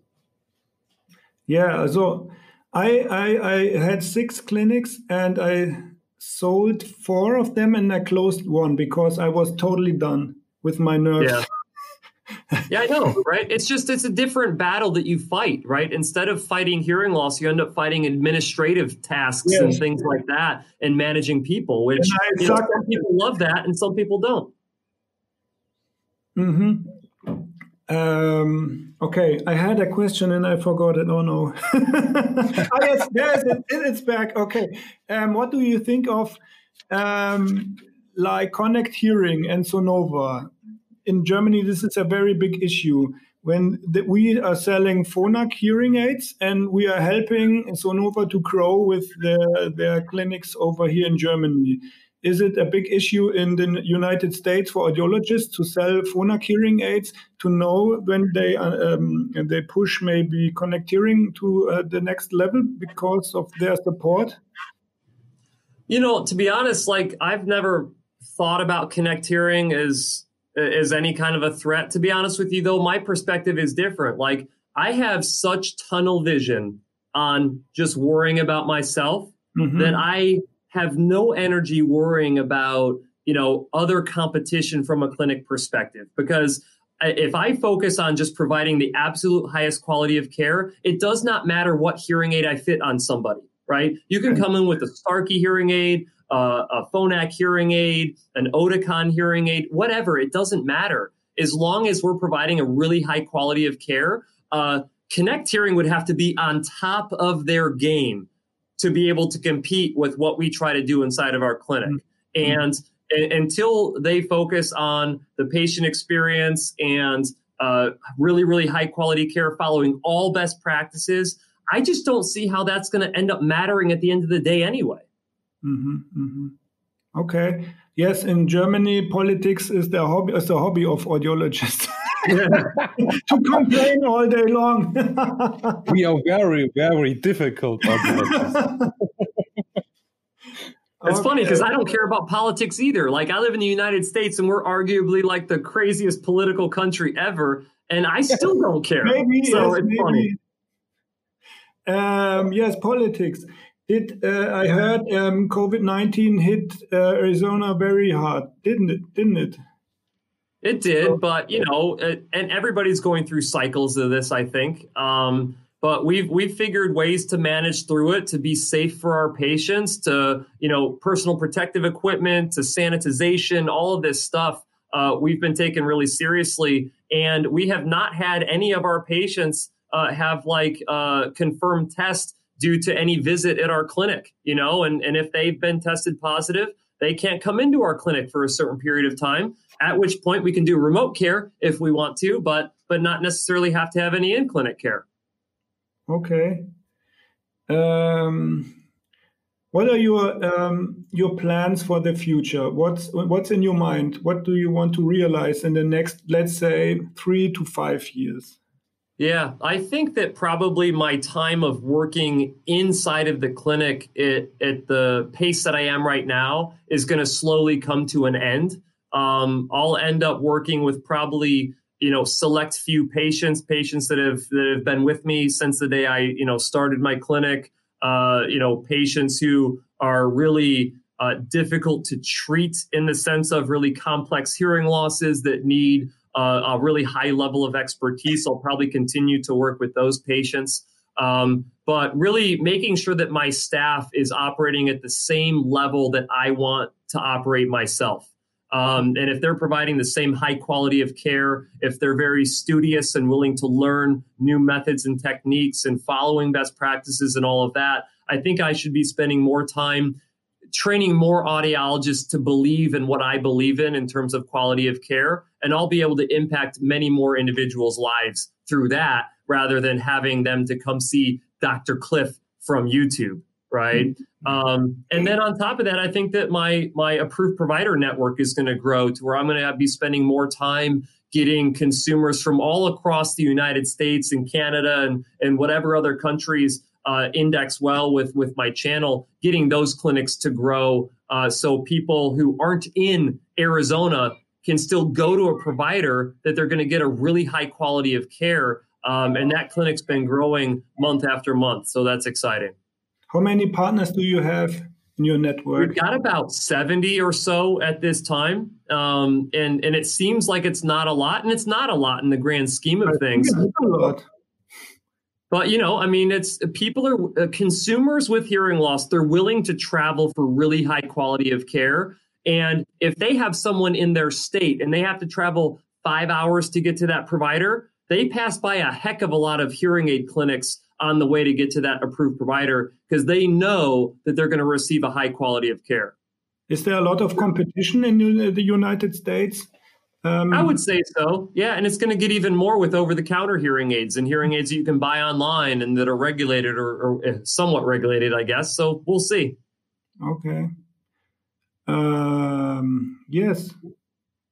S2: Yeah, so I, I I had six clinics and I sold four of them and I closed one because I was totally done with my nerves.
S3: Yeah yeah, I know, right? It's just it's a different battle that you fight, right? Instead of fighting hearing loss, you end up fighting administrative tasks yes. and things like that, and managing people. Which you know, some people love that, and some people don't.
S2: Hmm. Um, okay, I had a question and I forgot it. Oh no! (laughs) oh, yes, yes, it, it's back. Okay, um, what do you think of um, like Connect Hearing and Sonova? In Germany, this is a very big issue. When the, we are selling Phonak hearing aids and we are helping Sonova to grow with their, their clinics over here in Germany. Is it a big issue in the United States for audiologists to sell Phonak hearing aids to know when they um, they push maybe Connect Hearing to uh, the next level because of their support?
S3: You know, to be honest, like I've never thought about Connect Hearing as as any kind of a threat. To be honest with you, though, my perspective is different. Like I have such tunnel vision on just worrying about myself mm-hmm. that I have no energy worrying about, you know, other competition from a clinic perspective because if I focus on just providing the absolute highest quality of care, it does not matter what hearing aid I fit on somebody, right? You can come in with a Starkey hearing aid, uh, a Phonak hearing aid, an Oticon hearing aid, whatever. It doesn't matter. As long as we're providing a really high quality of care, uh, Connect Hearing would have to be on top of their game to be able to compete with what we try to do inside of our clinic. Mm-hmm. And until they focus on the patient experience and uh, really, really high quality care following all best practices, I just don't see how that's going to end up mattering at the end of the day anyway.
S2: Mm-hmm, mm-hmm. Okay. Yes, in Germany, politics is the hobby is the hobby of audiologists. (laughs) to complain all day long. (laughs)
S1: we are very, very difficult.
S3: It's okay. funny because I don't care about politics either. Like I live in the United States and we're arguably like the craziest political country ever, and I still don't care.
S2: Maybe, so yes, it's maybe. funny. Um, yes, politics. Did uh, I heard um, COVID nineteen hit uh, Arizona very hard? Didn't it? Didn't it?
S3: It did, but you know, it, and everybody's going through cycles of this. I think. Um, but we've we've figured ways to manage through it to be safe for our patients to you know personal protective equipment to sanitization all of this stuff uh, we've been taken really seriously and we have not had any of our patients uh, have like uh, confirmed tests due to any visit at our clinic you know and, and if they've been tested positive they can't come into our clinic for a certain period of time at which point we can do remote care if we want to but but not necessarily have to have any in clinic care
S2: Okay. Um, what are your um, your plans for the future? What's what's in your mind? What do you want to realize in the next, let's say, three to five years?
S3: Yeah, I think that probably my time of working inside of the clinic at, at the pace that I am right now is going to slowly come to an end. Um, I'll end up working with probably you know select few patients patients that have that have been with me since the day i you know started my clinic uh, you know patients who are really uh, difficult to treat in the sense of really complex hearing losses that need a really high level of expertise. I'll probably continue to work with those patients. Um, but really making sure that my staff is operating at the same level that i want to operate myself. Um, and if they're providing the same high quality of care, if they're very studious and willing to learn new methods and techniques and following best practices and all of that, I think I should be spending more time training more audiologists to believe in what I believe in in terms of quality of care. And I'll be able to impact many more individuals' lives through that rather than having them to come see Dr. Cliff from YouTube right? Mm-hmm. Um, and then on top of that, I think that my my approved provider network is going to grow to where I'm going to be spending more time getting consumers from all across the United States and Canada and and whatever other countries uh, index well with with my channel, getting those clinics to grow, uh, so people who aren't in Arizona can still go to a provider that they're going to get a really high quality of care. Um, and that clinic's been growing month after month, so that's exciting.
S2: How many partners do you have in your network?
S3: We've got about 70 or so at this time. Um, and, and it seems like it's not a lot, and it's not a lot in the grand scheme of things. But you know, I mean, it's people are uh, consumers with hearing loss. They're willing to travel for really high quality of care, and if they have someone in their state and they have to travel five hours to get to that provider, they pass by a heck of a lot of hearing aid clinics on the way to get to that approved provider because they know that they're going to receive a high quality of care.
S2: Is there a lot of competition in the United States?
S3: Um, I would say so. Yeah, and it's going to get even more with over-the-counter hearing aids and hearing aids that you can buy online and that are regulated or, or eh, somewhat regulated, I guess. So we'll see.
S2: Okay. Um, yes.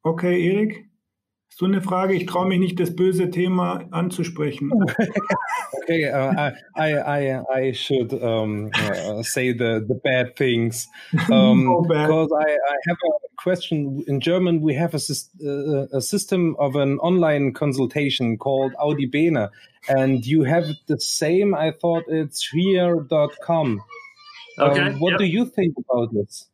S2: Okay, Erik. So eine Frage, ich traue mich nicht, das böse Thema anzusprechen. (laughs)
S1: okay, uh, I, I, I should um, uh, say the, the bad things. (laughs) Um, no bad. Because I, I have a question. In German, we have a, uh, a system of an online consultation called audibene. And you have the same, I thought it's hear.com. Okay. Um, what yep. do you think about this?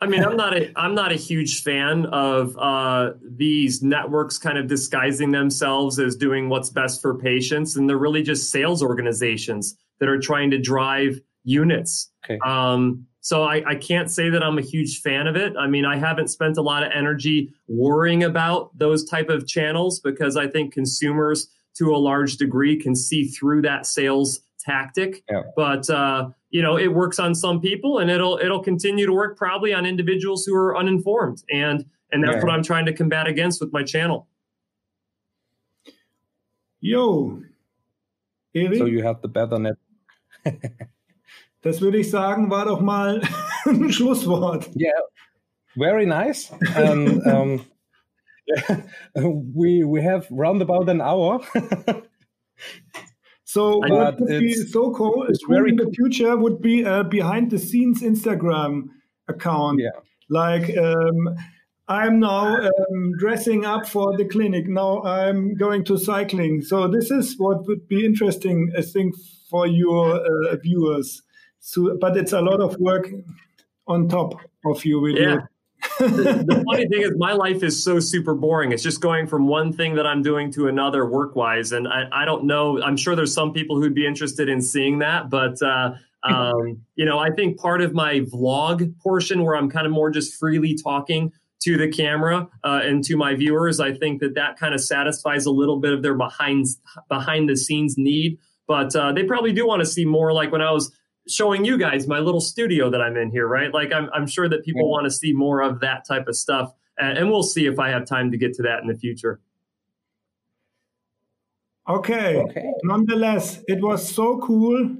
S3: I mean, I'm not a I'm not a huge fan of uh, these networks kind of disguising themselves as doing what's best for patients, and they're really just sales organizations that are trying to drive units. Okay. Um, so I, I can't say that I'm a huge fan of it. I mean, I haven't spent a lot of energy worrying about those type of channels because I think consumers, to a large degree, can see through that sales tactic. Yeah. But uh, you know, it works on some people, and it'll it'll continue to work probably on individuals who are uninformed, and and that's yeah. what I'm trying to combat against with my channel.
S2: Yo,
S1: Erik? So you have the better net. (laughs)
S2: das würde ich sagen, war doch mal (laughs) ein Schlusswort.
S1: Yeah, very nice. And um, yeah, (laughs) we we have round about an hour. (laughs)
S2: So but what would be so cool, it's cool in the future would be a behind the scenes Instagram account.
S1: Yeah.
S2: Like um, I'm now um, dressing up for the clinic. Now I'm going to cycling. So this is what would be interesting, I think, for your uh, viewers. So, but it's a lot of work on top of you.
S3: Yeah the, the, (laughs) funny thing is, my life is so super boring. It's just going from one thing that I'm doing to another work wise. And I, I don't know. I'm sure there's some people who'd be interested in seeing that. But, uh, um, (laughs) you know, I think part of my vlog portion where I'm kind of more just freely talking to the camera uh, and to my viewers, I think that that kind of satisfies a little bit of their behind behind the scenes need. But uh, they probably do want to see more like when I was showing you guys my little studio that I'm in here, right? Like I'm, I'm sure that people yeah. want to see more of that type of stuff. And, and, we'll see if I have time to get to that in the future.
S2: Okay. okay. Nonetheless, it was so cool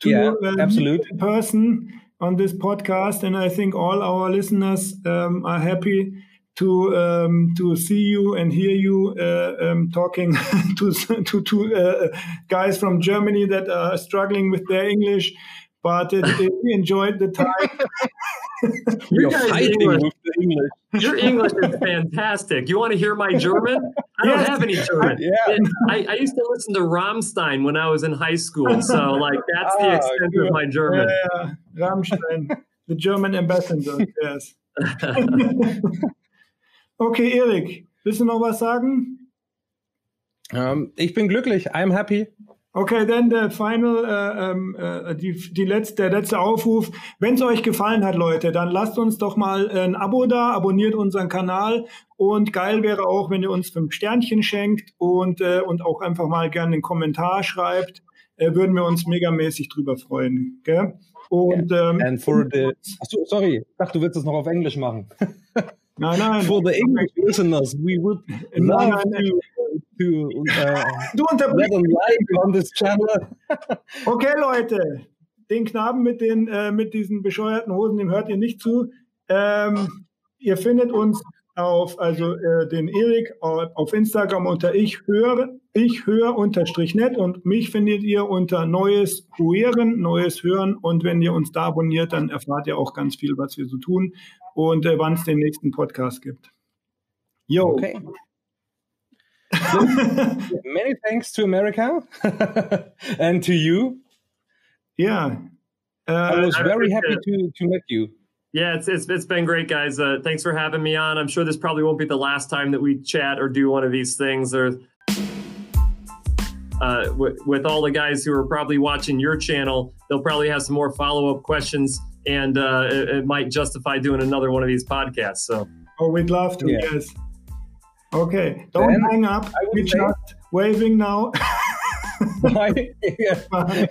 S2: to
S1: yeah, uh, absolutely.
S2: in person on this podcast. And I think all our listeners um, are happy to um, to see you and hear you uh, um, talking (laughs) to to, to uh, guys from Germany that are struggling with their English but it, it, we enjoyed the time. (laughs)
S3: You're fighting English. English. Your English is fantastic. You want to hear my German? I don't yes. have any German. (laughs)
S1: Yeah.
S3: I, I, used to listen to Rammstein when I was in high school. So, like, that's the ah, extent of my German.
S2: Yeah, yeah. Rammstein, the German ambassador, yes. (laughs) okay, Erik, willst du noch was sagen?
S1: Um, ich bin glücklich. I'm happy.
S2: Okay, dann der final, äh, ähm, äh, die, die letzte, der letzte Aufruf. Wenn es euch gefallen hat, Leute, dann lasst uns doch mal ein Abo da, abonniert unseren Kanal und geil wäre auch, wenn ihr uns fünf Sternchen schenkt und, äh, und auch einfach mal gerne einen Kommentar schreibt. Äh, würden wir uns megamäßig drüber freuen. Gell?
S1: Und, ähm, And for the, (laughs) achso, sorry, ich dachte, du willst es noch auf Englisch machen.
S2: Nein, nein.
S1: For the English listeners, we would love nein, nein, to to uh,
S2: du
S1: let like on this channel. (laughs)
S2: okay, Leute, den Knaben mit den äh, mit diesen bescheuerten Hosen, dem hört ihr nicht zu. Ähm, ihr findet uns auf also äh, den Erik auf Instagram unter ich höre ich höre unterstrich net und mich findet ihr unter neues hören neues hören und wenn ihr uns da abonniert dann erfahrt ihr auch ganz viel was wir so tun und äh, wann es den nächsten Podcast gibt.
S1: Jo. Okay. (laughs) many thanks to America (laughs) and to you.
S2: Yeah.
S1: Uh, I was very happy to, to meet you.
S3: Yeah, it's, it's, it's been great, guys. Uh, thanks for having me on. I'm sure this probably won't be the last time that we chat or do one of these things. Or uh, with, with all the guys who are probably watching your channel, they'll probably have some more follow up questions, and uh, it, it, might justify doing another one of these podcasts. So,
S2: oh, we'd love to. Yeah. Yes. Okay, don't then hang up. We're just waving now. (laughs) (laughs) (laughs)
S1: Bye.